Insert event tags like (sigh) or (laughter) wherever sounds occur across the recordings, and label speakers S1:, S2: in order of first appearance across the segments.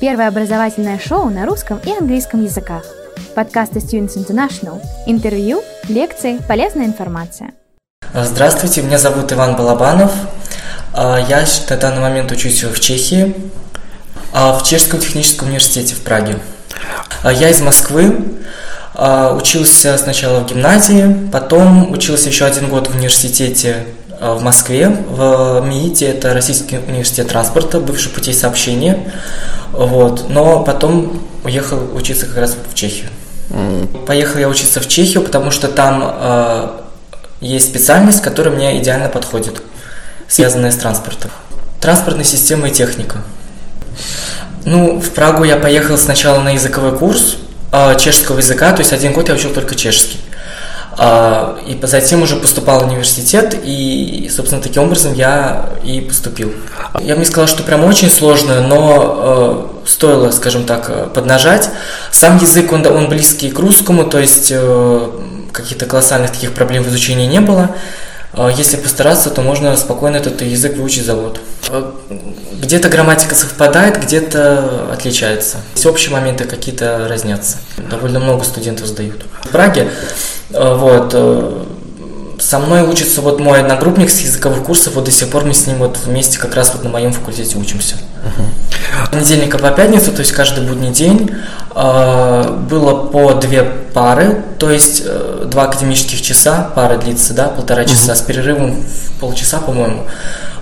S1: Первое образовательное шоу на русском и английском языках. Подкасты Students International. Интервью, лекции, полезная информация.
S2: Здравствуйте, меня зовут Иван Балабанов. А, я на данный момент учусь в Чехии, а, в Чешском техническом университете в Праге. А, я из Москвы, учился сначала в гимназии, потом учился еще один год в университете в Москве, в МИИТе, это Российский университет транспорта, бывший путей сообщения. Вот. Но потом уехал учиться как раз в Чехию. Mm. Поехал я учиться в Чехию, потому что там э, есть специальность, которая мне идеально подходит, связанная с транспортом. Транспортная система и техника. Ну, в Прагу я поехал сначала на языковой курс э, чешского языка, то есть один год я учил только чешский. А, и затем уже поступал в университет, и, собственно, таким образом я и поступил. Я бы не сказал, что прям очень сложно, но э, стоило, скажем так, поднажать. Сам язык, он, он близкий к русскому, то есть э, каких-то колоссальных таких проблем в изучении не было. Э, если постараться, то можно спокойно этот язык выучить за год. Где-то грамматика совпадает, где-то отличается. Все общие моменты какие-то разнятся. Довольно много студентов сдают. В Праге Э, вот. Э, со мной учится вот мой одногруппник с языковых курсов, вот до сих пор мы с ним вот вместе как раз вот на моем факультете учимся. Uh-huh. Понедельника по пятницу, то есть каждый будний день, э, было по две пары, то есть два академических часа, пара длится, да, полтора часа, uh-huh. с перерывом в полчаса, по-моему.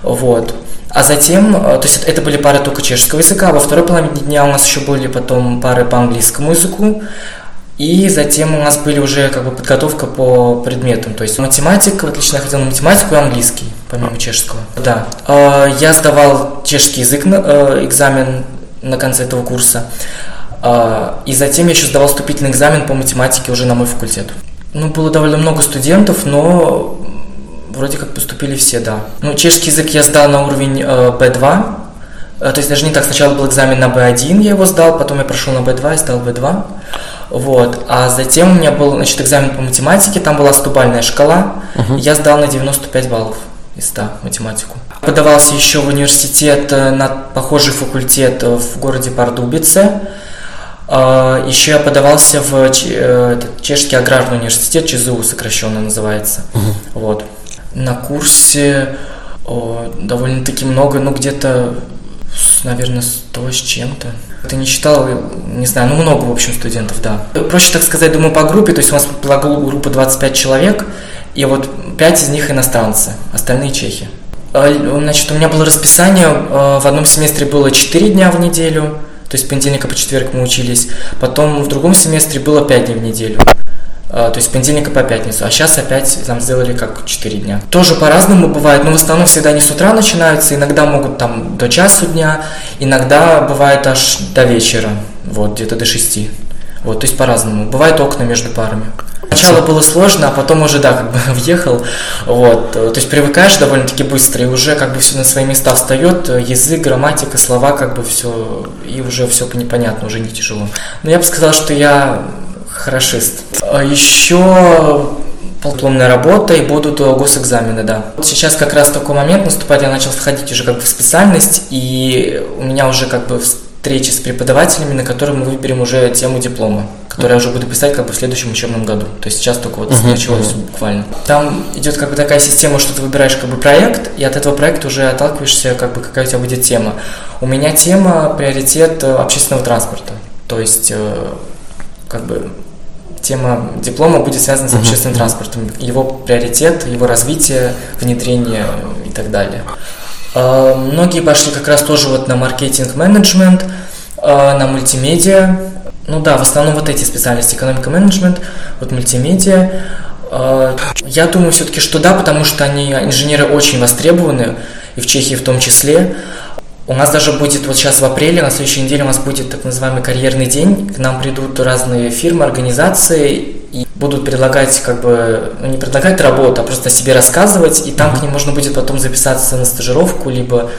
S2: Вот. А затем, то есть это были пары только чешского языка, а во второй половине дня у нас еще были потом пары по английскому языку, и затем у нас были уже как бы подготовка по предметам, то есть математика, отлично я ходил на математику и английский, помимо чешского. Да. А, я сдавал чешский язык, э, экзамен на конце этого курса. А, и затем я еще сдавал вступительный экзамен по математике уже на мой факультет. Ну, было довольно много студентов, но вроде как поступили все, да. Ну, чешский язык я сдал на уровень B2, э, э, то есть даже не так, сначала был экзамен на B1, я его сдал, потом я прошел на B2 и сдал B2. Вот. А затем у меня был значит, экзамен по математике, там была стубальная шкала, uh-huh. я сдал на 95 баллов 100 математику. Подавался еще в университет э, на похожий факультет в городе Пардубице. А, еще я подавался в э, Чешский аграрный университет, ЧЗУ сокращенно называется. Uh-huh. Вот. На курсе довольно-таки много, ну где-то, наверное, 100 с чем-то. Ты не читал, не знаю, ну много, в общем, студентов, да. Проще так сказать, думаю, по группе, то есть у нас была группа 25 человек, и вот 5 из них иностранцы, остальные чехи. А, значит, у меня было расписание, а, в одном семестре было 4 дня в неделю, то есть понедельника по четверг мы учились, потом в другом семестре было 5 дней в неделю. А, то есть с понедельника по пятницу, а сейчас опять там сделали как 4 дня. Тоже по-разному бывает, но в основном всегда не с утра начинаются, иногда могут там до часу дня, иногда бывает аж до вечера, вот, где-то до 6. Вот, то есть по-разному. Бывает окна между парами. Сначала было сложно, а потом уже, да, как бы (laughs) въехал, вот, то есть привыкаешь довольно-таки быстро, и уже как бы все на свои места встает, язык, грамматика, слова, как бы все, и уже все непонятно, уже не тяжело. Но я бы сказал, что я Хорошист. А еще дипломная работа и будут госэкзамены, да. Сейчас как раз такой момент наступает, я начал входить уже как бы в специальность, и у меня уже как бы встречи с преподавателями, на которые мы выберем уже тему диплома, которую я уже буду писать как бы в следующем учебном году. То есть сейчас только вот uh-huh, началось uh-huh. буквально. Там идет как бы такая система, что ты выбираешь как бы проект, и от этого проекта уже отталкиваешься, как бы какая у тебя будет тема. У меня тема приоритет э, общественного транспорта. То есть э, как бы тема диплома будет связана с общественным транспортом, его приоритет, его развитие, внедрение и так далее. А, многие пошли как раз тоже вот на маркетинг-менеджмент, а, на мультимедиа. Ну да, в основном вот эти специальности, экономика-менеджмент, вот мультимедиа. А, я думаю все-таки, что да, потому что они, инженеры очень востребованы, и в Чехии в том числе. У нас даже будет вот сейчас в апреле, на следующей неделе у нас будет так называемый карьерный день. К нам придут разные фирмы, организации и будут предлагать как бы, ну не предлагать работу, а просто о себе рассказывать, и там к ним можно будет потом записаться на стажировку, либо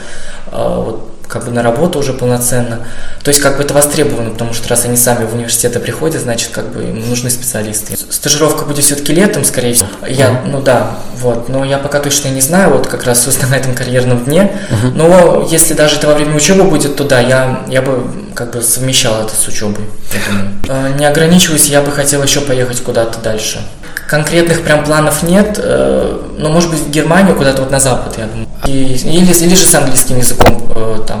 S2: э, вот как бы на работу уже полноценно. То есть как бы это востребовано, потому что раз они сами в университеты приходят, значит как бы им нужны специалисты. Стажировка будет все-таки летом, скорее всего. Я, ну да, вот, но я пока точно не знаю, вот как раз (laughs) на этом карьерном дне. Но если даже это во время учебы будет, то да, я, я бы как бы совмещал это с учебой. Э, не ограничиваюсь, я бы хотел еще поехать куда-то дальше. Конкретных прям планов нет, э, но может быть в Германию куда-то вот на запад, я думаю. И, или, или же с английским языком э, там